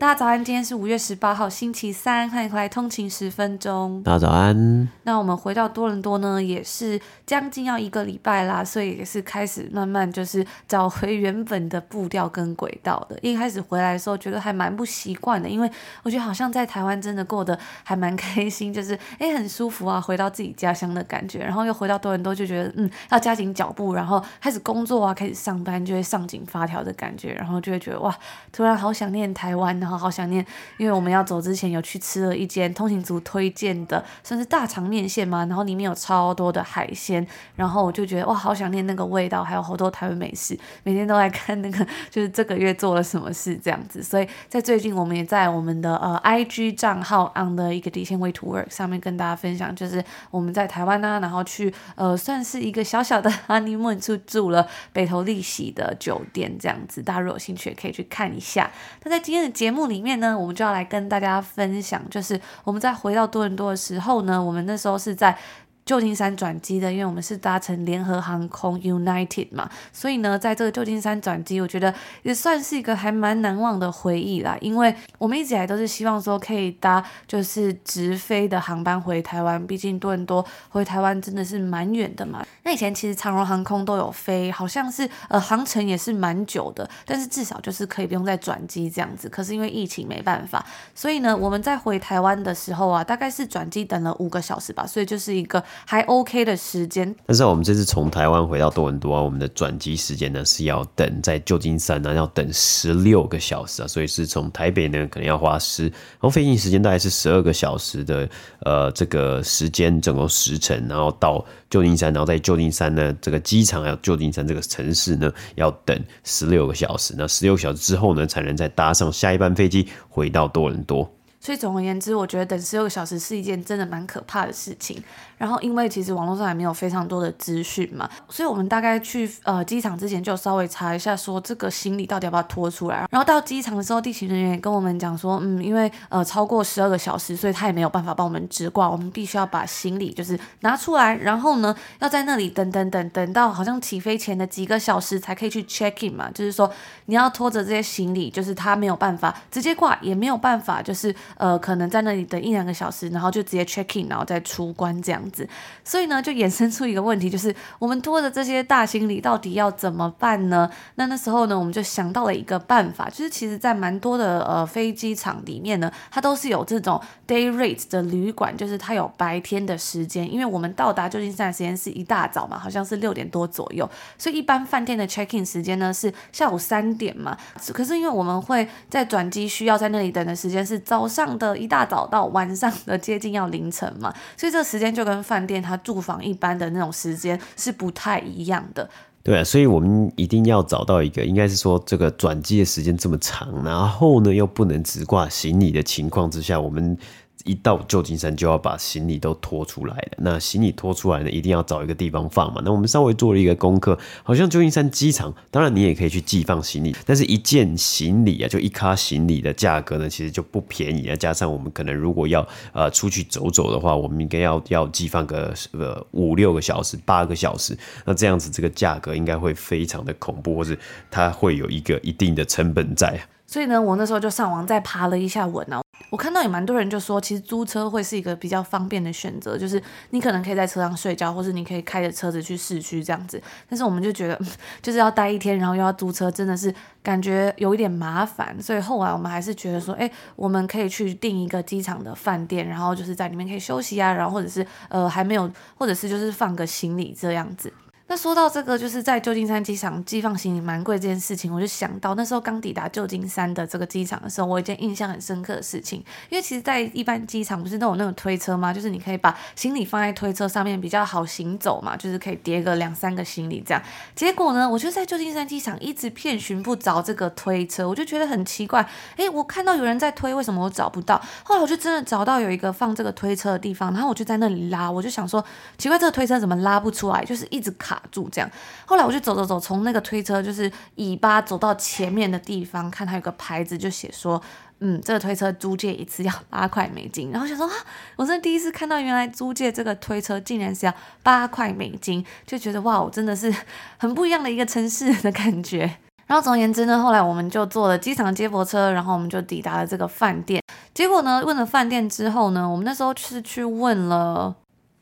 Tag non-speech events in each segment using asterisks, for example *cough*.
大家早安，今天是五月十八号，星期三，欢迎回来通勤十分钟。大家早安。那我们回到多伦多呢，也是将近要一个礼拜啦，所以也是开始慢慢就是找回原本的步调跟轨道的。一开始回来的时候，觉得还蛮不习惯的，因为我觉得好像在台湾真的过得还蛮开心，*laughs* 就是诶很舒服啊，回到自己家乡的感觉。然后又回到多伦多，就觉得嗯要加紧脚步，然后开始工作啊，开始上班，就会上紧发条的感觉，然后就会觉得哇，突然好想念台湾呢。好好想念，因为我们要走之前有去吃了一间通勤族推荐的，算是大肠面线嘛，然后里面有超多的海鲜，然后我就觉得哇，好想念那个味道，还有好多台湾美食，每天都来看那个，就是这个月做了什么事这样子。所以在最近，我们也在我们的呃 IG 账号 on 的一个底线 way to work 上面跟大家分享，就是我们在台湾啊，然后去呃算是一个小小的 *laughs* honeymoon 住住了北投丽禧的酒店这样子，大家如果有兴趣也可以去看一下。那在今天的节目里面。呢，我们就要来跟大家分享，就是我们在回到多伦多的时候呢，我们那时候是在。旧金山转机的，因为我们是搭乘联合航空 United 嘛，所以呢，在这个旧金山转机，我觉得也算是一个还蛮难忘的回忆啦。因为我们一直以来都是希望说可以搭就是直飞的航班回台湾，毕竟多伦多回台湾真的是蛮远的嘛。那以前其实长荣航空都有飞，好像是呃航程也是蛮久的，但是至少就是可以不用再转机这样子。可是因为疫情没办法，所以呢，我们在回台湾的时候啊，大概是转机等了五个小时吧，所以就是一个。还 OK 的时间，但是我们这次从台湾回到多伦多啊，我们的转机时间呢是要等在旧金山呢要等十六个小时啊，所以是从台北呢可能要花十，然后飞行时间大概是十二个小时的呃这个时间，总共时程，然后到旧金山，然后在旧金山呢这个机场还有旧金山这个城市呢要等十六个小时，那十六个小时之后呢才能再搭上下一班飞机回到多伦多。所以总而言之，我觉得等十六个小时是一件真的蛮可怕的事情。然后因为其实网络上也没有非常多的资讯嘛，所以我们大概去呃机场之前就稍微查一下，说这个行李到底要不要拖出来。然后到机场的时候，地勤人员也跟我们讲说，嗯，因为呃超过十二个小时，所以他也没有办法帮我们直挂，我们必须要把行李就是拿出来，然后呢要在那里等等等等到好像起飞前的几个小时才可以去 check in 嘛，就是说你要拖着这些行李，就是他没有办法直接挂，也没有办法就是。呃，可能在那里等一两个小时，然后就直接 check in，然后再出关这样子。所以呢，就衍生出一个问题，就是我们拖着这些大行李到底要怎么办呢？那那时候呢，我们就想到了一个办法，就是其实在蛮多的呃飞机场里面呢，它都是有这种 day rate 的旅馆，就是它有白天的时间。因为我们到达旧金山的时间是一大早嘛，好像是六点多左右，所以一般饭店的 check in 时间呢是下午三点嘛。可是因为我们会在转机需要在那里等的时间是早上。上的一大早到晚上的接近要凌晨嘛，*laughs* 所以这时间就跟饭店他住房一般的那种时间是不太一样的。对啊，所以我们一定要找到一个，应该是说这个转机的时间这么长，然后呢又不能直挂行李的情况之下，我们。一到旧金山就要把行李都拖出来了。那行李拖出来呢，一定要找一个地方放嘛。那我们稍微做了一个功课，好像旧金山机场，当然你也可以去寄放行李，但是一件行李啊，就一卡行李的价格呢，其实就不便宜啊。加上我们可能如果要呃出去走走的话，我们应该要要寄放个呃五六个小时、八个小时，那这样子这个价格应该会非常的恐怖，或是它会有一个一定的成本在。所以呢，我那时候就上网再爬了一下文啊，我看到有蛮多人就说，其实租车会是一个比较方便的选择，就是你可能可以在车上睡觉，或是你可以开着车子去市区这样子。但是我们就觉得，*laughs* 就是要待一天，然后又要租车，真的是感觉有一点麻烦。所以后来我们还是觉得说，诶，我们可以去订一个机场的饭店，然后就是在里面可以休息啊，然后或者是呃还没有，或者是就是放个行李这样子。那说到这个，就是在旧金山机场寄放行李蛮贵这件事情，我就想到那时候刚抵达旧金山的这个机场的时候，我一件印象很深刻的事情。因为其实，在一般机场不是都有那种推车吗？就是你可以把行李放在推车上面，比较好行走嘛，就是可以叠个两三个行李这样。结果呢，我就在旧金山机场一直遍寻不着这个推车，我就觉得很奇怪。诶，我看到有人在推，为什么我找不到？后来我就真的找到有一个放这个推车的地方，然后我就在那里拉，我就想说，奇怪，这个推车怎么拉不出来？就是一直卡。住这样，后来我就走走走，从那个推车就是尾巴走到前面的地方，看它有个牌子，就写说，嗯，这个推车租借一次要八块美金。然后想说啊，我真的第一次看到，原来租借这个推车竟然是要八块美金，就觉得哇，我真的是很不一样的一个城市的感觉。然后总而言之呢，后来我们就坐了机场接驳车，然后我们就抵达了这个饭店。结果呢，问了饭店之后呢，我们那时候是去问了。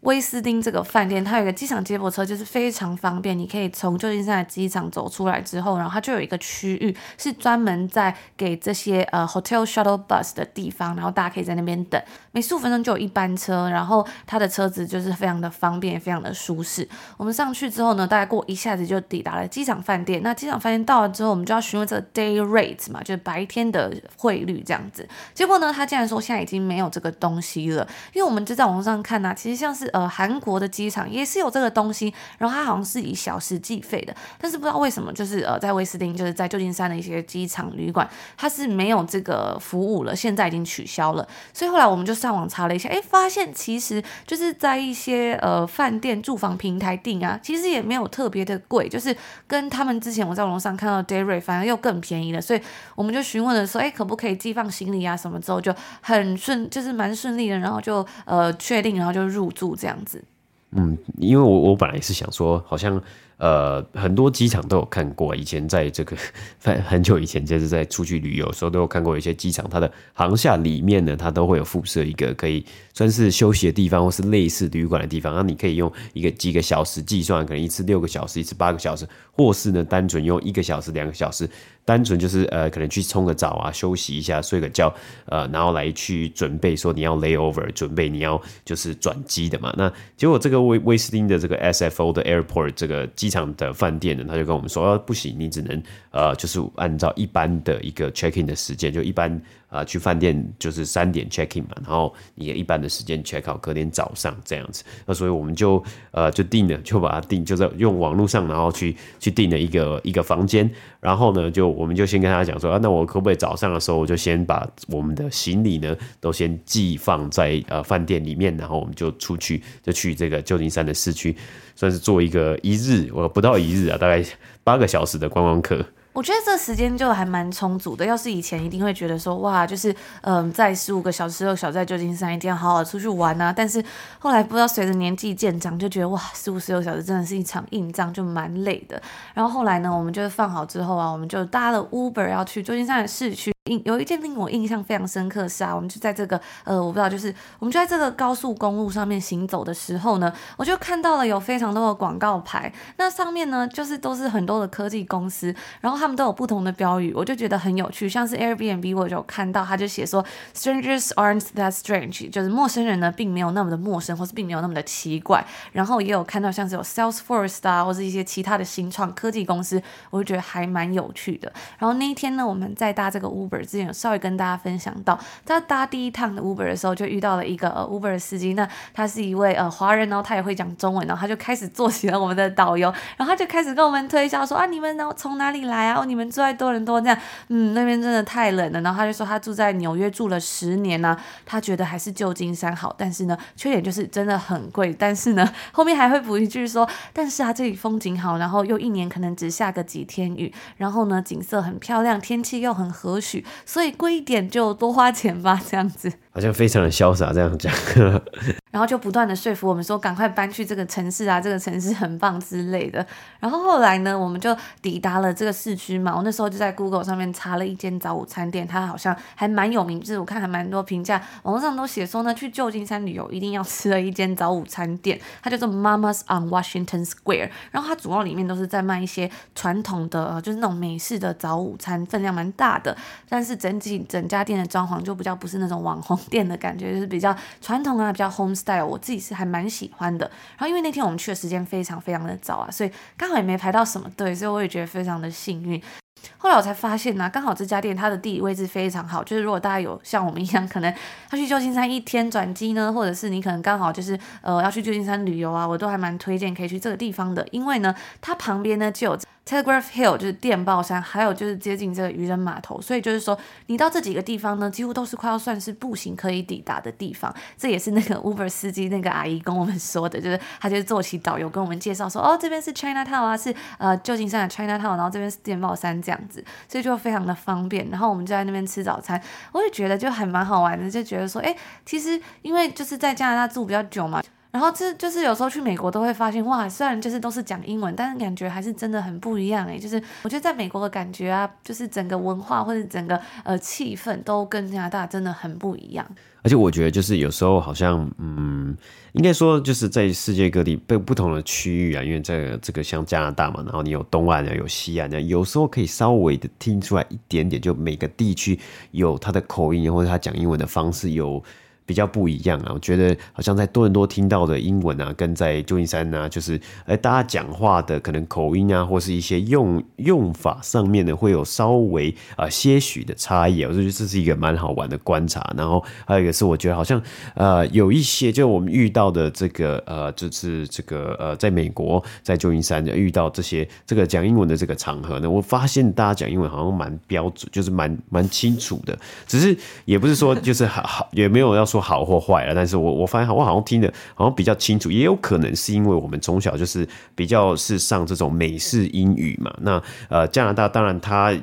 威斯汀这个饭店，它有一个机场接驳车，就是非常方便。你可以从旧金山的机场走出来之后，然后它就有一个区域是专门在给这些呃 hotel shuttle bus 的地方，然后大家可以在那边等，每十五分钟就有一班车，然后它的车子就是非常的方便，非常的舒适。我们上去之后呢，大概过一下子就抵达了机场饭店。那机场饭店到了之后，我们就要询问这个 day rate 嘛，就是白天的汇率这样子。结果呢，他竟然说现在已经没有这个东西了，因为我们就在网上看呐、啊，其实像是。呃，韩国的机场也是有这个东西，然后它好像是以小时计费的，但是不知道为什么，就是呃，在威斯汀，就是在旧金山的一些机场旅馆，它是没有这个服务了，现在已经取消了。所以后来我们就上网查了一下，哎，发现其实就是在一些呃饭店住房平台订啊，其实也没有特别的贵，就是跟他们之前我在网上看到 day rate 反而又更便宜了。所以我们就询问了说，哎，可不可以寄放行李啊什么之后就很顺，就是蛮顺利的，然后就呃确定，然后就入住。这样子，嗯，因为我我本来是想说，好像呃很多机场都有看过，以前在这个 *laughs* 很很久以前，就是在出去旅游的时候都有看过一些机场，它的航厦里面呢，它都会有附设一个可以算是休息的地方，或是类似旅馆的地方，那你可以用一个几个小时计算，可能一次六个小时，一次八个小时，或是呢单纯用一个小时、两个小时。单纯就是呃，可能去冲个澡啊，休息一下，睡个觉，呃，然后来去准备说你要 layover，准备你要就是转机的嘛。那结果这个威威斯汀的这个 SFO 的 airport 这个机场的饭店呢，他就跟我们说，不行，你只能呃，就是按照一般的一个 check in 的时间，就一般。啊，去饭店就是三点 check in 嘛，然后你一般的时间 check out，隔天早上这样子。那所以我们就呃就定了，就把它定，就在用网络上，然后去去订了一个一个房间。然后呢，就我们就先跟他讲说啊，那我可不可以早上的时候我就先把我们的行李呢都先寄放在呃饭店里面，然后我们就出去就去这个旧金山的市区，算是做一个一日，我不到一日啊，大概八个小时的观光客。我觉得这时间就还蛮充足的。要是以前，一定会觉得说，哇，就是嗯，在十五个小时、十六小时在旧金山，一定要好好出去玩啊。但是后来不知道随着年纪渐长，就觉得哇，十五、十六小时真的是一场硬仗，就蛮累的。然后后来呢，我们就放好之后啊，我们就搭了 Uber 要去旧金山的市区。有一件令我印象非常深刻的是啊，我们就在这个呃，我不知道，就是我们就在这个高速公路上面行走的时候呢，我就看到了有非常多的广告牌，那上面呢就是都是很多的科技公司，然后他们都有不同的标语，我就觉得很有趣，像是 Airbnb 我就看到他就写说 Strangers aren't that strange，就是陌生人呢并没有那么的陌生，或是并没有那么的奇怪，然后也有看到像是有 Salesforce 啊，或是一些其他的新创科技公司，我就觉得还蛮有趣的。然后那一天呢，我们在搭这个 Uber。之前有稍微跟大家分享到，在搭第一趟的 Uber 的时候，就遇到了一个呃 Uber 的司机，那他是一位呃华人，然后他也会讲中文，然后他就开始做起了我们的导游，然后他就开始跟我们推销说啊，你们然后从哪里来啊？哦，你们住在多伦多这样，嗯，那边真的太冷了。然后他就说他住在纽约住了十年呢，啊，他觉得还是旧金山好，但是呢，缺点就是真的很贵。但是呢，后面还会补一句说，但是啊，这里风景好，然后又一年可能只下个几天雨，然后呢，景色很漂亮，天气又很和煦。所以贵一点就多花钱吧，这样子。好像非常的潇洒这样讲，然后就不断的说服我们说赶快搬去这个城市啊，这个城市很棒之类的。然后后来呢，我们就抵达了这个市区嘛。我那时候就在 Google 上面查了一间早午餐店，它好像还蛮有名，就是我看还蛮多评价，网络上都写说呢，去旧金山旅游一定要吃的一间早午餐店，它叫做 Mama's on Washington Square。然后它主要里面都是在卖一些传统的，就是那种美式的早午餐，分量蛮大的，但是整体整家店的装潢就比较不是那种网红。店的感觉就是比较传统啊，比较 homes 带有我自己是还蛮喜欢的。然后因为那天我们去的时间非常非常的早啊，所以刚好也没排到什么队，所以我也觉得非常的幸运。后来我才发现呢、刚好这家店它的地理位置非常好，就是如果大家有像我们一样，可能要去旧金山一天转机呢，或者是你可能刚好就是呃要去旧金山旅游啊，我都还蛮推荐可以去这个地方的，因为呢，它旁边呢就有。Telegraph Hill 就是电报山，还有就是接近这个渔人码头，所以就是说你到这几个地方呢，几乎都是快要算是步行可以抵达的地方。这也是那个 Uber 司机那个阿姨跟我们说的，就是他就是做起导游跟我们介绍说，哦，这边是 Chinatown 啊，是呃旧金山的 Chinatown，然后这边是电报山这样子，所以就非常的方便。然后我们就在那边吃早餐，我也觉得就还蛮好玩的，就觉得说，哎，其实因为就是在加拿大住比较久嘛。然后这就是有时候去美国都会发现，哇，虽然就是都是讲英文，但是感觉还是真的很不一样诶。就是我觉得在美国的感觉啊，就是整个文化或者整个呃气氛都跟加拿大真的很不一样。而且我觉得就是有时候好像，嗯，应该说就是在世界各地被不同的区域啊，因为这个这个像加拿大嘛，然后你有东岸啊，有西岸啊，有时候可以稍微的听出来一点点，就每个地区有它的口音或者他讲英文的方式有。比较不一样啊，我觉得好像在多伦多听到的英文啊，跟在旧金山啊，就是哎，大家讲话的可能口音啊，或是一些用用法上面呢，会有稍微啊、些许的差异啊，我觉得这是一个蛮好玩的观察。然后还有一个是，我觉得好像呃有一些，就我们遇到的这个呃，就是这个呃，在美国在旧金山遇到这些这个讲英文的这个场合呢，我发现大家讲英文好像蛮标准，就是蛮蛮清楚的，只是也不是说就是好好，也没有要说。好或坏了，但是我我发现我好像听的好像比较清楚，也有可能是因为我们从小就是比较是上这种美式英语嘛。那呃，加拿大当然它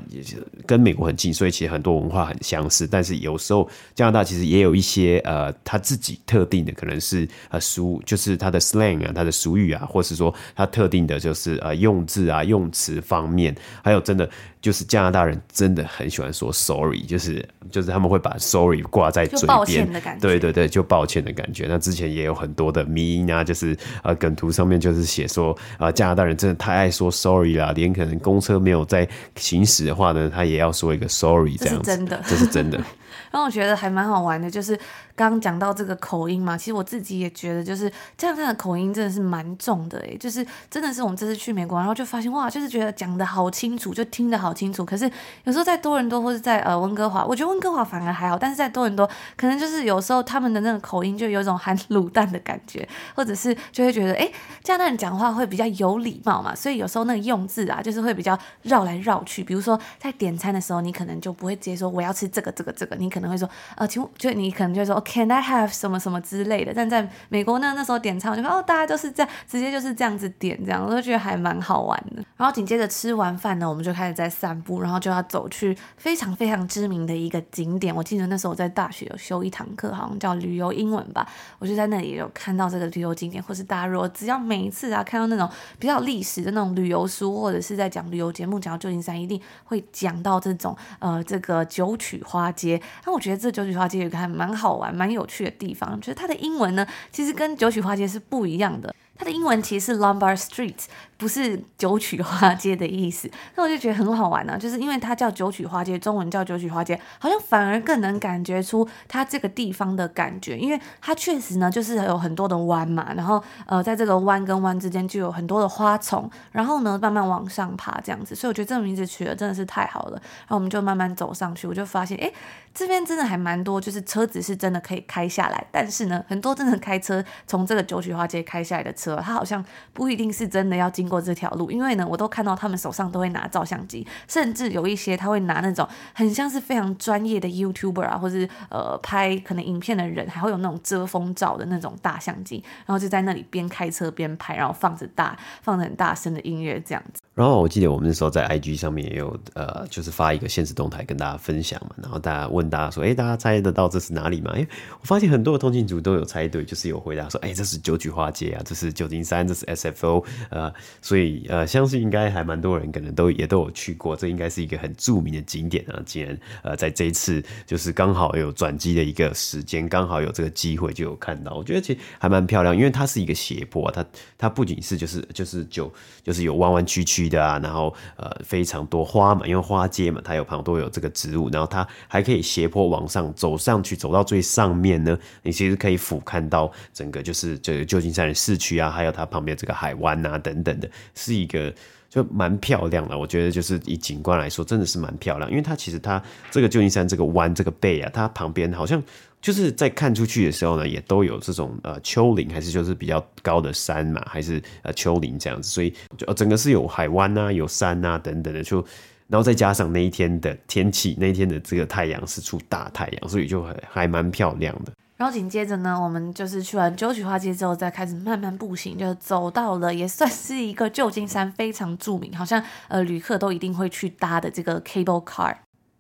跟美国很近，所以其实很多文化很相似。但是有时候加拿大其实也有一些呃，他自己特定的，可能是呃俗，就是他的 slang 啊，他的俗语啊，或是说他特定的就是呃用字啊、用词方面，还有真的。就是加拿大人真的很喜欢说 sorry，就是就是他们会把 sorry 挂在嘴边，的感觉。对对对，就抱歉的感觉。那之前也有很多的迷因啊，就是呃梗图上面就是写说啊、呃、加拿大人真的太爱说 sorry 啦，连可能公车没有在行驶的话呢，他也要说一个 sorry 这样子。这是真的，这是真的。*laughs* 然后我觉得还蛮好玩的，就是刚刚讲到这个口音嘛，其实我自己也觉得，就是加拿大的口音真的是蛮重的诶，就是真的是我们这次去美国，然后就发现哇，就是觉得讲得好清楚，就听得好清楚。可是有时候在多伦多或者在呃温哥华，我觉得温哥华反而还好，但是在多伦多可能就是有时候他们的那个口音就有一种含卤蛋的感觉，或者是就会觉得诶，加拿大人讲话会比较有礼貌嘛，所以有时候那个用字啊，就是会比较绕来绕去。比如说在点餐的时候，你可能就不会直接说我要吃这个这个这个，你可能。会说呃，请就你可能就会说 Can I have 什么什么之类的？但在美国呢，那时候点餐我就说哦，大家都是这样，直接就是这样子点，这样我就觉得还蛮好玩的。然后紧接着吃完饭呢，我们就开始在散步，然后就要走去非常非常知名的一个景点。我记得那时候我在大学有修一堂课，好像叫旅游英文吧，我就在那里有看到这个旅游景点，或是大家如果只要每一次啊看到那种比较历史的那种旅游书，或者是在讲旅游节目，讲到旧金山，一定会讲到这种呃这个九曲花街。那我觉得这九曲花街有个还蛮好玩、蛮有趣的地方，就是它的英文呢，其实跟九曲花街是不一样的。它的英文其实是 Lombard Street，不是九曲花街的意思。那我就觉得很好玩呢、啊，就是因为它叫九曲花街，中文叫九曲花街，好像反而更能感觉出它这个地方的感觉，因为它确实呢就是有很多的弯嘛，然后呃在这个弯跟弯之间就有很多的花丛，然后呢慢慢往上爬这样子，所以我觉得这个名字取得真的是太好了。然后我们就慢慢走上去，我就发现哎，这边真的还蛮多，就是车子是真的可以开下来，但是呢很多真的开车从这个九曲花街开下来的车。车他好像不一定是真的要经过这条路，因为呢，我都看到他们手上都会拿照相机，甚至有一些他会拿那种很像是非常专业的 YouTuber 啊，或是呃拍可能影片的人，还会有那种遮风罩的那种大相机，然后就在那里边开车边拍，然后放着大放着很大声的音乐这样子。然后我记得我们那时候在 IG 上面也有呃，就是发一个限时动态跟大家分享嘛，然后大家问大家说，哎，大家猜得到这是哪里吗？哎，我发现很多的通勤族都有猜对，就是有回答说，哎，这是九曲花街啊，这是。旧金山，这是 SFO，呃，所以呃，相信应该还蛮多人可能都也都有去过，这应该是一个很著名的景点啊。既然呃，在这一次就是刚好有转机的一个时间，刚好有这个机会就有看到，我觉得其实还蛮漂亮，因为它是一个斜坡啊，它它不仅是就是就是就就是有弯弯曲曲的啊，然后呃非常多花嘛，因为花街嘛，它有旁都有这个植物，然后它还可以斜坡往上走上去，走到最上面呢，你其实可以俯瞰到整个就是这个旧金山的市区啊，还有它旁边这个海湾啊等等的，是一个就蛮漂亮的。我觉得就是以景观来说，真的是蛮漂亮，因为它其实它这个旧金山这个湾这个背啊，它旁边好像就是在看出去的时候呢，也都有这种呃丘陵，还是就是比较高的山嘛，还是呃丘陵这样子，所以就整个是有海湾啊，有山啊等等的就。然后再加上那一天的天气，那一天的这个太阳是出大太阳，所以就还还蛮漂亮的。然后紧接着呢，我们就是去完九曲花街之后，再开始慢慢步行，就走到了也算是一个旧金山非常著名，好像呃旅客都一定会去搭的这个 cable car。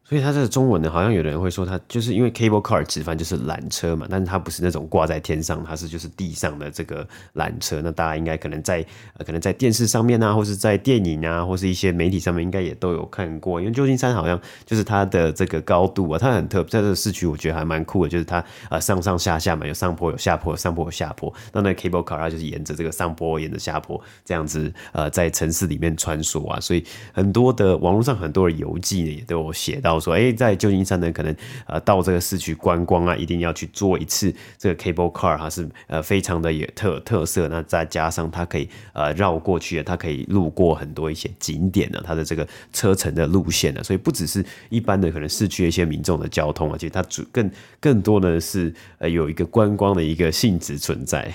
所以它这个中文呢，好像有人会说它就是因为 cable car 直翻就是缆车嘛，但是它不是那种挂在天上，它是就是地上的这个缆车。那大家应该可能在呃可能在电视上面啊，或是在电影啊，或是一些媒体上面应该也都有看过。因为旧金山好像就是它的这个高度啊，它很特，在这个市区我觉得还蛮酷的，就是它呃上上下下嘛，有上坡有下坡，有上坡有下坡。那那 cable car 它就是沿着这个上坡沿着下坡这样子呃在城市里面穿梭啊，所以很多的网络上很多的游记呢也都有写到说，哎、在旧金山呢，可能呃到这个市区观光啊，一定要去坐一次这个 cable car，它是呃非常的有特特色。那再加上它可以呃绕过去，它可以路过很多一些景点呢，它的这个车程的路线呢，所以不只是一般的可能市区一些民众的交通啊，其实它主更更多的是呃有一个观光的一个性质存在。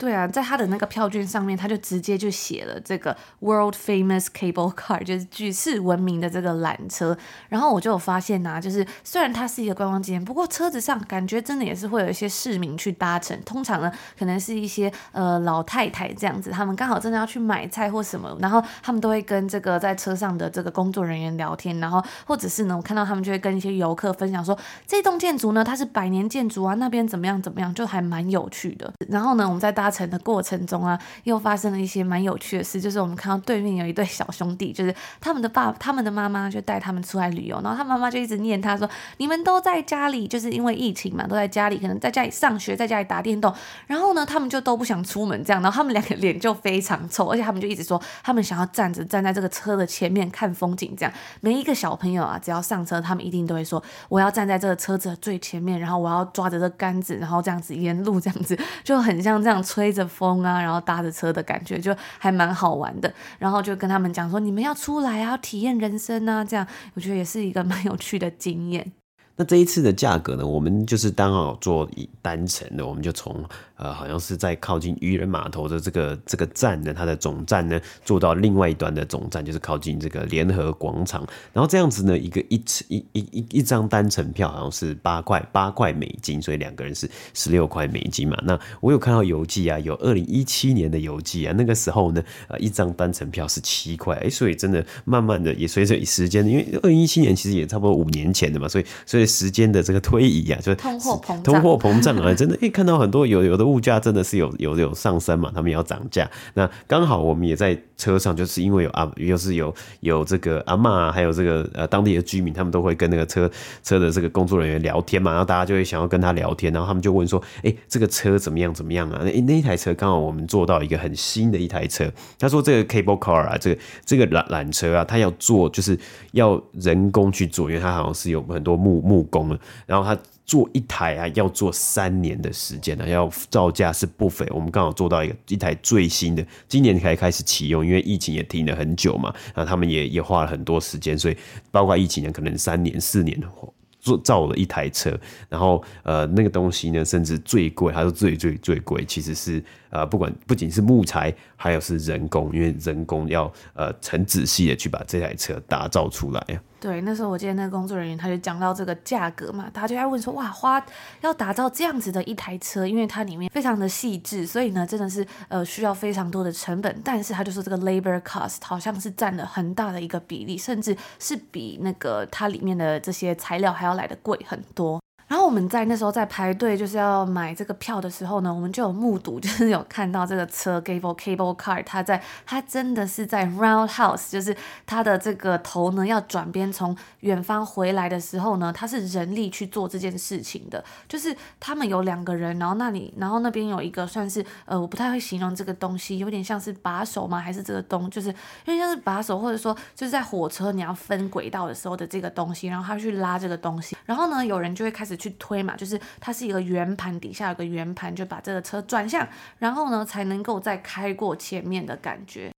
对啊，在他的那个票券上面，他就直接就写了这个 World Famous Cable Car，就是举世闻名的这个缆车。然后我就有发现呐、啊，就是虽然它是一个观光景点，不过车子上感觉真的也是会有一些市民去搭乘。通常呢，可能是一些呃老太太这样子，他们刚好真的要去买菜或什么，然后他们都会跟这个在车上的这个工作人员聊天，然后或者是呢，我看到他们就会跟一些游客分享说，这栋建筑呢，它是百年建筑啊，那边怎么样怎么样，就还蛮有趣的。然后呢，我们在搭。成的过程中啊，又发生了一些蛮有趣的事，就是我们看到对面有一对小兄弟，就是他们的爸、他们的妈妈就带他们出来旅游，然后他妈妈就一直念他说：“你们都在家里，就是因为疫情嘛，都在家里，可能在家里上学，在家里打电动。然后呢，他们就都不想出门，这样，然后他们两个脸就非常臭，而且他们就一直说，他们想要站着站在这个车的前面看风景，这样。每一个小朋友啊，只要上车，他们一定都会说，我要站在这个车子的最前面，然后我要抓着这杆子，然后这样子沿路这样子，就很像这样吹。吹着风啊，然后搭着车的感觉就还蛮好玩的。然后就跟他们讲说：“你们要出来啊，体验人生啊！”这样我觉得也是一个蛮有趣的经验。那这一次的价格呢？我们就是刚好做单程的，我们就从。呃，好像是在靠近渔人码头的这个这个站呢，它的总站呢，坐到另外一端的总站，就是靠近这个联合广场。然后这样子呢，一个一一一一一张单程票好像是八块八块美金，所以两个人是十六块美金嘛。那我有看到邮寄啊，有二零一七年的邮寄啊，那个时候呢，呃，一张单程票是七块，哎，所以真的慢慢的也随着时间，因为二零一七年其实也差不多五年前的嘛，所以所以时间的这个推移啊，就通货膨胀，通货膨胀啊，真的，哎，看到很多有有的。物价真的是有有有上升嘛？他们要涨价，那刚好我们也在车上，就是因为有啊，又是有有这个阿嬷，还有这个呃当地的居民，他们都会跟那个车车的这个工作人员聊天嘛，然后大家就会想要跟他聊天，然后他们就问说：“哎、欸，这个车怎么样怎么样啊？”那那一台车刚好我们坐到一个很新的一台车，他说这个 cable car 啊，这个这个缆缆车啊，他要做就是要人工去做，因为他好像是有很多木木工，然后他。做一台啊，要做三年的时间呢，要造价是不菲。我们刚好做到一个一台最新的，今年才开始启用，因为疫情也停了很久嘛，然后他们也也花了很多时间，所以包括疫情呢，可能三年四年做造了一台车，然后呃那个东西呢，甚至最贵，它是最最最贵，其实是。呃，不管不仅是木材，还有是人工，因为人工要呃很仔细的去把这台车打造出来。对，那时候我记得那个工作人员他就讲到这个价格嘛，他就在问说，哇，花要打造这样子的一台车，因为它里面非常的细致，所以呢，真的是呃需要非常多的成本。但是他就说这个 labor cost 好像是占了很大的一个比例，甚至是比那个它里面的这些材料还要来的贵很多。然后我们在那时候在排队就是要买这个票的时候呢，我们就有目睹，就是有看到这个车 cable cable car，它在它真的是在 roundhouse，就是它的这个头呢要转边从远方回来的时候呢，它是人力去做这件事情的，就是他们有两个人，然后那里然后那边有一个算是呃我不太会形容这个东西，有点像是把手吗？还是这个东就是有点像是把手，或者说就是在火车你要分轨道的时候的这个东西，然后他去拉这个东西，然后呢有人就会开始。去推嘛，就是它是一个圆盘，底下有个圆盘，就把这个车转向，然后呢才能够再开过前面的感觉。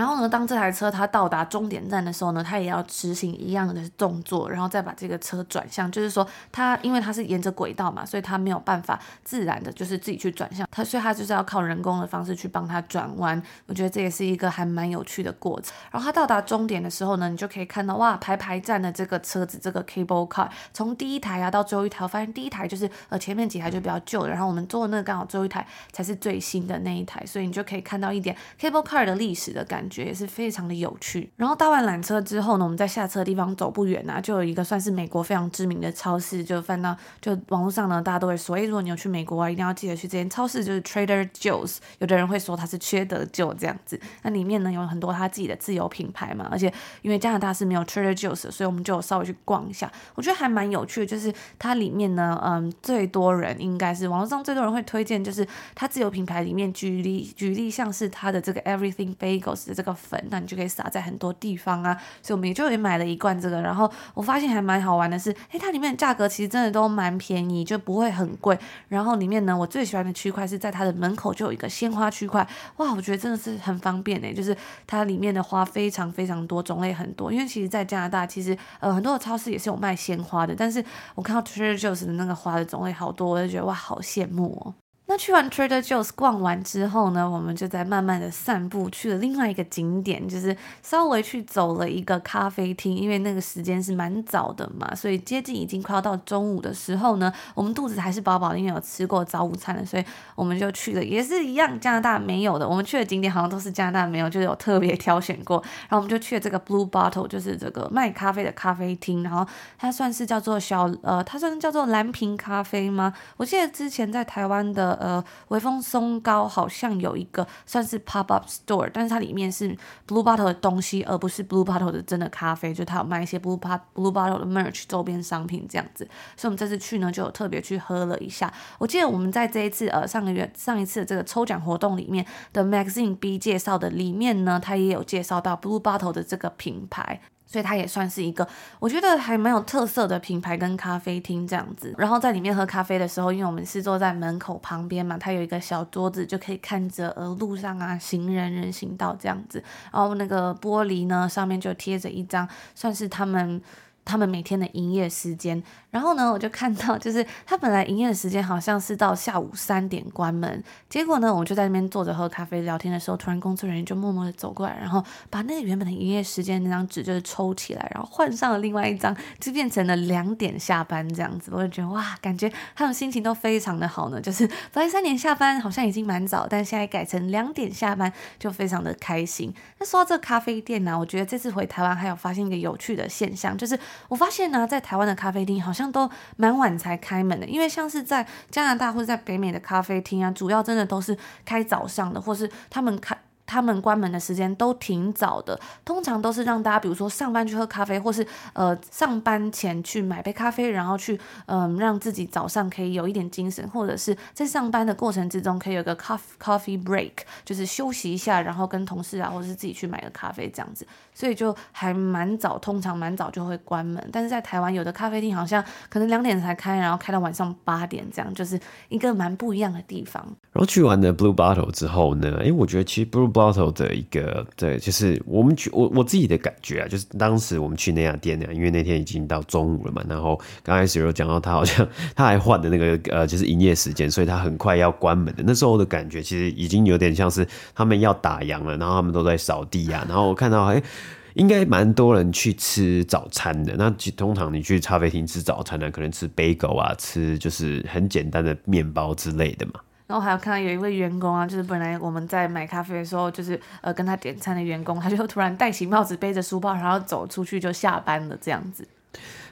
然后呢，当这台车它到达终点站的时候呢，它也要执行一样的动作，然后再把这个车转向。就是说，它因为它是沿着轨道嘛，所以它没有办法自然的，就是自己去转向。它所以它就是要靠人工的方式去帮它转弯。我觉得这也是一个还蛮有趣的过程。然后它到达终点的时候呢，你就可以看到哇，排排站的这个车子，这个 cable car，从第一台啊到最后一台，我发现第一台就是呃前面几台就比较旧的，然后我们坐的那个刚好最后一台才是最新的那一台，所以你就可以看到一点 cable car 的历史的感觉。觉也是非常的有趣。然后搭完缆车之后呢，我们在下车的地方走不远啊，就有一个算是美国非常知名的超市，就翻到就网络上呢，大家都会说，诶，如果你有去美国啊，一定要记得去这间超市，就是 Trader Joe's。有的人会说它是缺德 Joe 这样子。那里面呢有很多他自己的自有品牌嘛，而且因为加拿大是没有 Trader Joe's 的，所以我们就稍微去逛一下。我觉得还蛮有趣的，就是它里面呢，嗯，最多人应该是网络上最多人会推荐，就是它自有品牌里面举例举例，像是它的这个 Everything Bagels。这个粉，那你就可以撒在很多地方啊，所以我们也就也买了一罐这个。然后我发现还蛮好玩的是，诶，它里面的价格其实真的都蛮便宜，就不会很贵。然后里面呢，我最喜欢的区块是在它的门口就有一个鲜花区块，哇，我觉得真的是很方便诶，就是它里面的花非常非常多，种类很多。因为其实，在加拿大其实呃很多的超市也是有卖鲜花的，但是我看到 Trader Joe's 的那个花的种类好多，我就觉得哇，好羡慕哦。那去完 Trader Joe's 逛完之后呢，我们就在慢慢的散步，去了另外一个景点，就是稍微去走了一个咖啡厅，因为那个时间是蛮早的嘛，所以接近已经快要到中午的时候呢，我们肚子还是饱饱的，因为有吃过早午餐了，所以我们就去了，也是一样加拿大没有的，我们去的景点好像都是加拿大没有，就是有特别挑选过，然后我们就去了这个 Blue Bottle，就是这个卖咖啡的咖啡厅，然后它算是叫做小呃，它算是叫做蓝瓶咖啡吗？我记得之前在台湾的。呃，微风松糕好像有一个算是 pop up store，但是它里面是 Blue Bottle 的东西，而不是 Blue Bottle 的真的咖啡，就它有卖一些 Blue Bottle Blue Bottle 的 merch 周边商品这样子，所以我们这次去呢就有特别去喝了一下。我记得我们在这一次呃上个月上一次的这个抽奖活动里面的 Magazine B 介绍的里面呢，它也有介绍到 Blue Bottle 的这个品牌。所以它也算是一个，我觉得还蛮有特色的品牌跟咖啡厅这样子。然后在里面喝咖啡的时候，因为我们是坐在门口旁边嘛，它有一个小桌子，就可以看着呃路上啊行人人行道这样子。然后那个玻璃呢上面就贴着一张，算是他们。他们每天的营业时间，然后呢，我就看到，*laughs* 就是他本来营业的时间好像是到下午三点关门，结果呢，我就在那边坐着喝咖啡聊天的时候，突然工作人员就默默的走过来，然后把那个原本的营业时间那张纸就是抽起来，然后换上了另外一张，就变成了两点下班这样子。我就觉得哇，感觉他们心情都非常的好呢，*laughs* 就是本来三点下班好像已经蛮早，但现在改成两点下班就非常的开心。那说到这个咖啡店呢，我觉得这次回台湾还有发现一个有趣的现象，就是。我发现呢，在台湾的咖啡厅好像都蛮晚才开门的，因为像是在加拿大或者在北美的咖啡厅啊，主要真的都是开早上的，或是他们开。他们关门的时间都挺早的，通常都是让大家，比如说上班去喝咖啡，或是呃上班前去买杯咖啡，然后去嗯、呃、让自己早上可以有一点精神，或者是在上班的过程之中可以有个 coffee coffee break，就是休息一下，然后跟同事啊，或者是自己去买个咖啡这样子，所以就还蛮早，通常蛮早就会关门。但是在台湾有的咖啡厅好像可能两点才开，然后开到晚上八点这样，就是一个蛮不一样的地方。然后去完了 Blue Bottle 之后呢，哎，我觉得其实 Blue Bottle 的一个对，就是我们去我我自己的感觉啊，就是当时我们去那家店呢，因为那天已经到中午了嘛，然后刚开始有讲到他好像他还换的那个呃，就是营业时间，所以他很快要关门的。那时候的感觉其实已经有点像是他们要打烊了，然后他们都在扫地啊，然后我看到哎，应该蛮多人去吃早餐的。那通常你去咖啡厅吃早餐呢，可能吃 bagel 啊，吃就是很简单的面包之类的嘛。然后还有看到有一位员工啊，就是本来我们在买咖啡的时候，就是呃跟他点餐的员工，他就突然戴起帽子，背着书包，然后走出去就下班了这样子。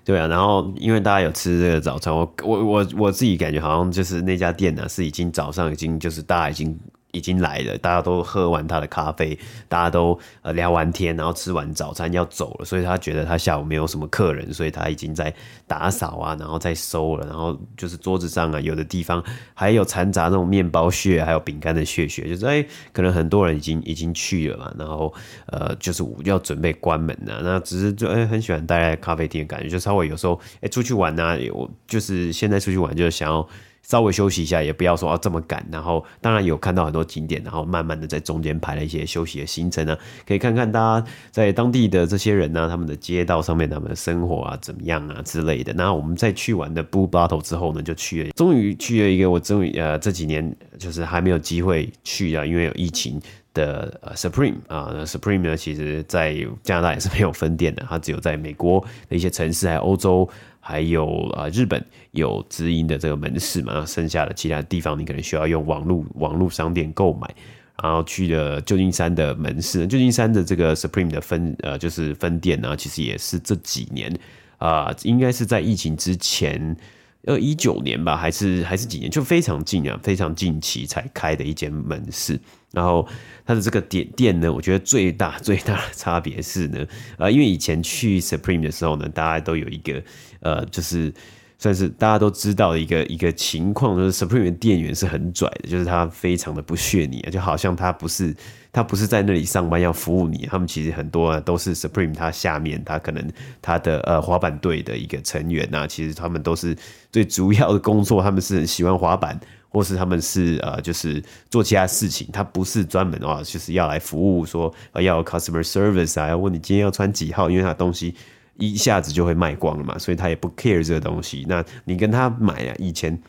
对啊，然后因为大家有吃这个早餐，我我我我自己感觉好像就是那家店呢、啊，是已经早上已经就是大家已经。已经来了，大家都喝完他的咖啡，大家都呃聊完天，然后吃完早餐要走了，所以他觉得他下午没有什么客人，所以他已经在打扫啊，然后在收了，然后就是桌子上啊，有的地方还有残杂那种面包屑，还有饼干的屑屑，就是哎，可能很多人已经已经去了嘛，然后呃，就是要准备关门了，那只是就哎很喜欢待在咖啡厅的感觉，就稍微有时候哎出去玩啊，有就是现在出去玩就是想要。稍微休息一下，也不要说啊这么赶。然后，当然有看到很多景点，然后慢慢的在中间排了一些休息的行程呢，可以看看大家在当地的这些人呢、他们的街道上面他们的生活啊怎么样啊之类的。那我们在去完的 Blue Bottle 之后呢，就去了，终于去了一个我终于呃这几年就是还没有机会去啊，因为有疫情的 Supreme 啊，Supreme 呢其实在加拿大也是没有分店的，它只有在美国的一些城市还有欧洲。还有啊，日本有直营的这个门市嘛，剩下的其他地方你可能需要用网络网络商店购买。然后去了旧金山的门市，旧金山的这个 Supreme 的分呃就是分店呢，其实也是这几年啊、应该是在疫情之前，呃一九年吧，还是还是几年，就非常近啊，非常近期才开的一间门市。然后它的这个店店呢，我觉得最大最大的差别是呢，呃，因为以前去 Supreme 的时候呢，大家都有一个呃，就是算是大家都知道的一个一个情况，就是 Supreme 的店员是很拽的，就是他非常的不屑你，就好像他不是他不是在那里上班要服务你，他们其实很多都是 Supreme 他下面他可能他的呃滑板队的一个成员呐，其实他们都是最主要的工作，他们是很喜欢滑板。或是他们是呃，就是做其他事情，他不是专门啊，就是要来服务说，说要 customer service 啊，要问你今天要穿几号，因为他东西一下子就会卖光了嘛，所以他也不 care 这个东西。那你跟他买啊，以前。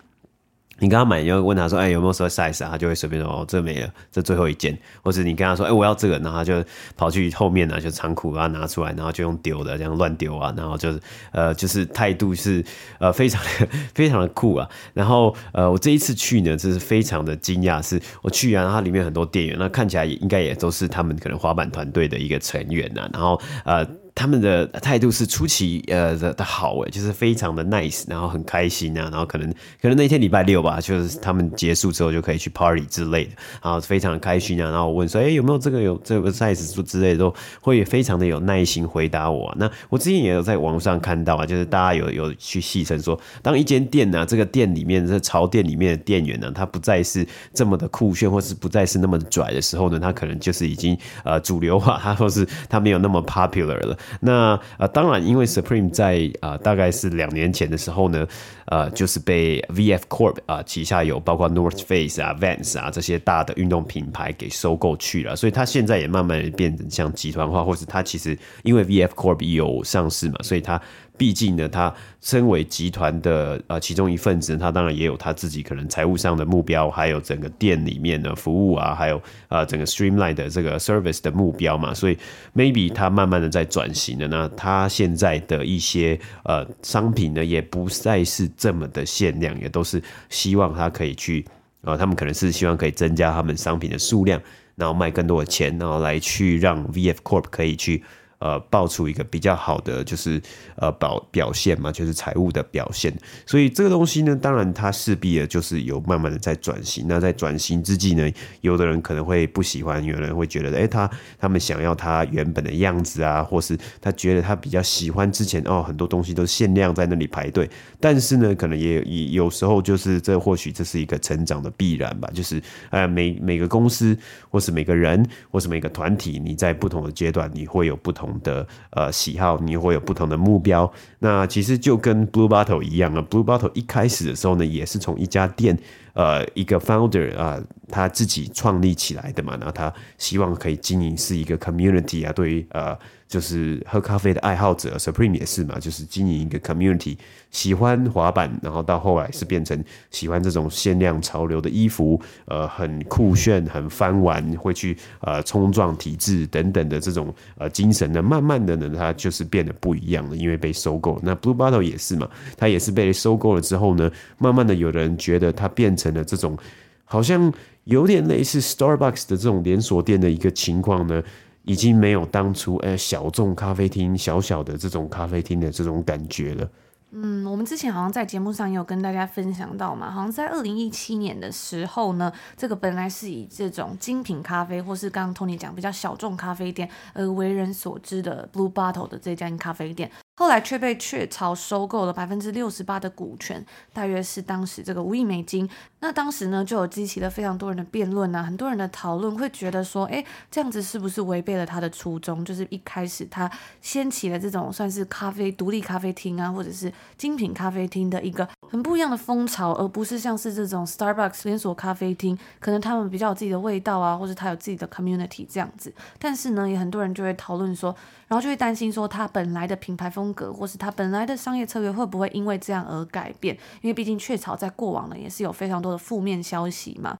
你跟他买，你要问他说：“哎、欸，有没有说 size 啊？”他就会随便说：“哦，这没了，这最后一件。”或者你跟他说：“哎、我要这个。”然后他就跑去后面啊，就仓库把它拿出来，然后就用丢的这样乱丢啊，然后就是呃，就是态度是呃非常的 *laughs* 非常的酷啊。然后呃，我这一次去呢，就是非常的惊讶，是我去啊，然后它里面很多店员，那看起来也应该也都是他们可能滑板团队的一个成员、啊。然后呃。他们的态度是出奇呃的好诶，就是非常的 nice，然后很开心啊，然后可能可能那天礼拜六吧，就是他们结束之后就可以去 party 之类的，然后非常开心啊，然后我问说，哎、有没有这个有这个 size 之类的，都会非常的有耐心回答我、啊。那我之前也有在网上看到啊，就是大家有有去戏称说，当一间店呢、啊，这个店里面这潮店里面的店员呢、他不再是这么的酷炫，或是不再是那么拽的时候呢，他可能就是已经呃主流化，他或是他没有那么 popular 了。*laughs* 那呃，当然，因为 Supreme 在啊大概是两年前的时候呢，呃，就是被 VF Corp 啊、旗下有包括 North Face 啊、Vans 啊这些大的运动品牌给收购去了，所以它现在也慢慢的变成像集团化，或是它其实因为 VF Corp 有上市嘛，所以它。毕竟呢，他身为集团的呃其中一份子，他当然也有他自己可能财务上的目标，还有整个店里面的服务啊，还有呃整个 streamline 的这个 service 的目标嘛，所以 maybe 他慢慢的在转型了。那他现在的一些呃商品呢，也不再是这么的限量，也都是希望他可以去呃，他们可能是希望可以增加他们商品的数量，然后卖更多的钱，然后来去让 VF Corp 可以去。呃，爆出一个比较好的就是呃表表现嘛，就是财务的表现。所以这个东西呢，当然它势必的就是有慢慢的在转型。那在转型之际呢，有的人可能会不喜欢，有人会觉得，哎、他他们想要他原本的样子啊，或是他觉得他比较喜欢之前哦，很多东西都限量在那里排队。但是呢，可能也也有时候就是这或许这是一个成长的必然吧。就是呃，每每个公司或是每个人或是每个团体，你在不同的阶段，你会有不同。的呃喜好，你会有不同的目标。那其实就跟 Blue Bottle 一样啊，Blue Bottle 一开始的时候呢，也是从一家店，呃，一个 founder 啊、他自己创立起来的嘛。然后他希望可以经营是一个 community 啊，对于呃。就是喝咖啡的爱好者，Supreme 也是嘛，就是经营一个 community，喜欢滑板，然后到后来是变成喜欢这种限量潮流的衣服，呃，很酷炫，很翻玩，会去呃冲撞体制等等的这种呃精神呢，慢慢的呢，它就是变得不一样了，因为被收购。那 Blue Bottle 也是嘛，它也是被收购了之后呢，慢慢的有人觉得它变成了这种好像有点类似 Starbucks 的这种连锁店的一个情况呢。已经没有当初哎、小众咖啡厅小小的这种咖啡厅的这种感觉了。嗯，我们之前好像在节目上也有跟大家分享到嘛，好像在二零一七年的时候呢，这个本来是以这种精品咖啡或是刚刚 Tony 讲比较小众咖啡店而为人所知的 Blue Bottle 的这家咖啡店。后来却被雀巢收购了百分之六十八的股权，大约是当时这个五亿美金。那当时呢，就有激起了非常多人的辩论啊，很多人的讨论，会觉得说，哎，这样子是不是违背了他的初衷？就是一开始他掀起了这种算是咖啡独立咖啡厅啊，或者是精品咖啡厅的一个很不一样的风潮，而不是像是这种 Starbucks 连锁咖啡厅，可能他们比较有自己的味道啊，或者他有自己的 community 这样子。但是呢，也很多人就会讨论说，然后就会担心说，它本来的品牌风格，或是它本来的商业策略，会不会因为这样而改变？因为毕竟雀巢在过往呢，也是有非常多的负面消息嘛。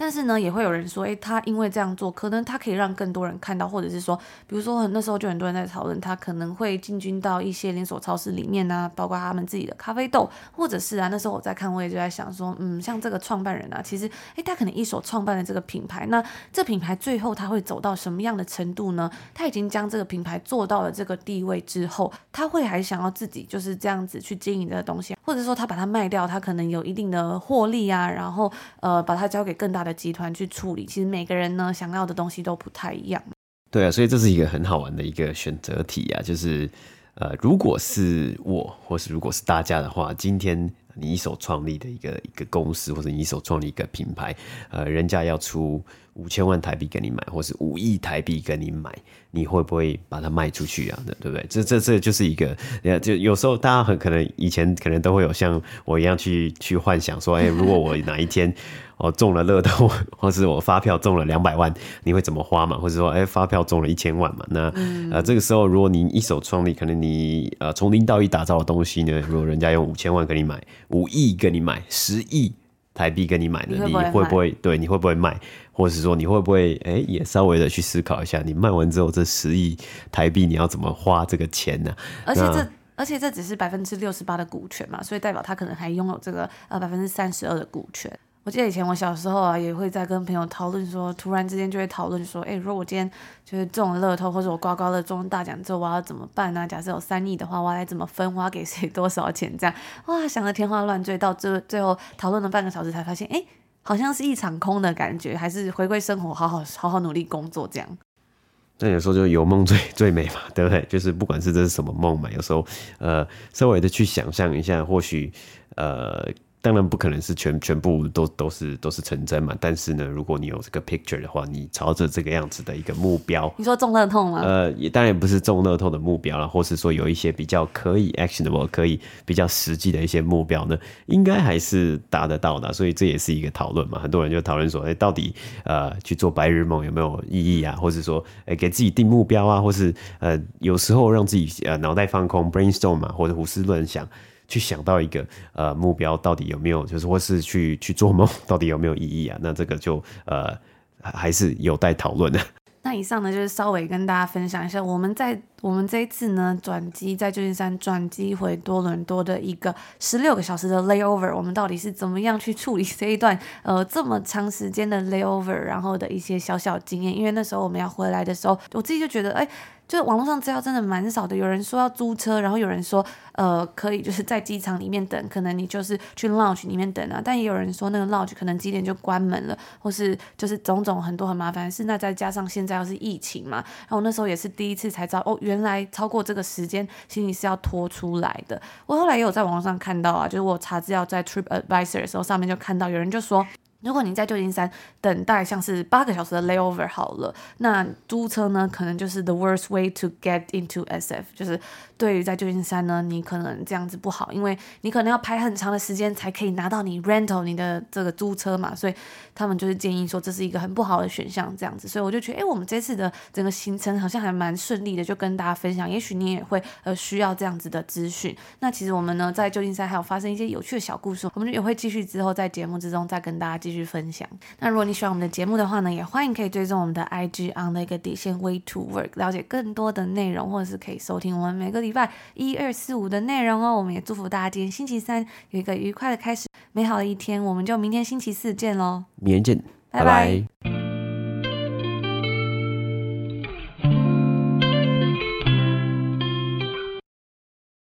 但是呢，也会有人说，诶，他因为这样做，可能他可以让更多人看到，或者是说，比如说那时候就很多人在讨论，他可能会进军到一些连锁超市里面啊，包括他们自己的咖啡豆，或者是啊，那时候我在看，我也就在想说，嗯，像这个创办人啊，其实，诶，他可能一手创办了这个品牌，那这品牌最后他会走到什么样的程度呢？他已经将这个品牌做到了这个地位之后，他会还想要自己就是这样子去经营这个东西，或者说他把它 *laughs* 卖掉，他可能有一定的获利啊，然后呃，把它交给更大的。集团去处理，其实每个人呢想要的东西都不太一样。对啊，所以这是一个很好玩的一个选择题啊，就是呃，如果是我，或是如果是大家的话，今天你一手创立的一个一个公司，或者你一手创立一个品牌，呃，人家要出五千万台币给你买，或是五亿台币给你买，你会不会把它卖出去啊？对不对？这这这就是一个，就有时候大家很可能以前可能都会有像我一样去去幻想说，哎，如果我哪一天。*laughs* 哦，中了乐透，*laughs* 或是我发票中了两百万，你会怎么花嘛？或者说，哎、欸，发票中了一千万嘛？那、嗯、呃，这个时候，如果你一手创立，可能你呃从零到一打造的东西呢，如果人家用五千万给你买，五亿给你买，十亿台币跟你买的，你会不会，会对？你会不会卖？或者是说，你会不会哎、欸，也稍微的去思考一下，你卖完之后这十亿台币你要怎么花这个钱呢、啊？而且这而且这只是百分之六十八的股权嘛，所以代表他可能还拥有这个呃百分之三十二的股权。我记得以前我小时候啊，也会在跟朋友讨论说，突然之间就会讨论说，哎，如果我今天就是中了乐透，或者我刮刮乐中大奖之后，我要怎么办呢？假设有三亿的话，我要怎么分？我要给谁多少钱？这样哇，想得天花乱坠，到最最后讨论了半个小时，才发现，哎，好像是一场空的感觉，还是回归生活，好好好好努力工作这样。那有时候就有梦最 *laughs* 最美嘛，对不对？就是不管是这是什么梦嘛，有时候呃，稍微的去想象一下，或许呃。当然不可能是全全部都都是都是成真嘛，但是呢，如果你有这个 picture 的话，你朝着这个样子的一个目标，你说中乐透吗？呃，也当然不是中乐透的目标了，或是说有一些比较可以 actionable、可以比较实际的一些目标呢，应该还是达得到的。所以这也是一个讨论嘛，很多人就讨论说，哎，到底呃去做白日梦有没有意义啊？或者说，哎，给自己定目标啊，或是呃有时候让自己呃脑袋放空 brainstorm 嘛，或者胡思乱想。去想到一个呃目标到底有没有，就是或是去去做梦 *laughs* 到底有没有意义啊？那这个就呃还是有待讨论的。*laughs* 那以上呢，就是稍微跟大家分享一下，我们在我们这一次呢转机在旧金山转机回多伦多的一个十六个小时的 layover，我们到底是怎么样去处理这一段呃这么长时间的 layover，然后的一些小小经验。因为那时候我们要回来的时候，我自己就觉得哎。就是网络上资料真的蛮少的，有人说要租车，然后有人说，呃，可以就是在机场里面等，可能你就是去 lounge 里面等啊，但也有人说那个 lounge 可能几点就关门了，或是就是种种很多很麻烦的事。那再加上现在又是疫情嘛，然后那时候也是第一次才知道，哦，原来超过这个时间行李是要拖出来的。我后来也有在网上看到啊，就是我查资料在 Trip Advisor 的时候，上面就看到有人就说。如果你在旧金山等待像是八个小时的 layover 好了，那租车呢，可能就是 the worst way to get into SF，就是对于在旧金山呢，你可能这样子不好，因为你可能要排很长的时间才可以拿到你 rental 你的这个租车嘛，所以他们就是建议说这是一个很不好的选项，这样子，所以我就觉得，哎，我们这次的整个行程好像还蛮顺利的，就跟大家分享，也许你也会呃需要这样子的资讯。那其实我们呢在旧金山还有发生一些有趣的小故事，我们也会继续之后在节目之中再跟大家。继续分享。那如果你喜欢我们的节目的话呢，也欢迎可以追踪我们的 IG on 的一个底线 Way to Work，了解更多的内容，或者是可以收听我们每个礼拜一二四五的内容哦。我们也祝福大家今天星期三有一个愉快的开始，美好的一天。我们就明天星期四见喽，明天见，拜拜。拜拜。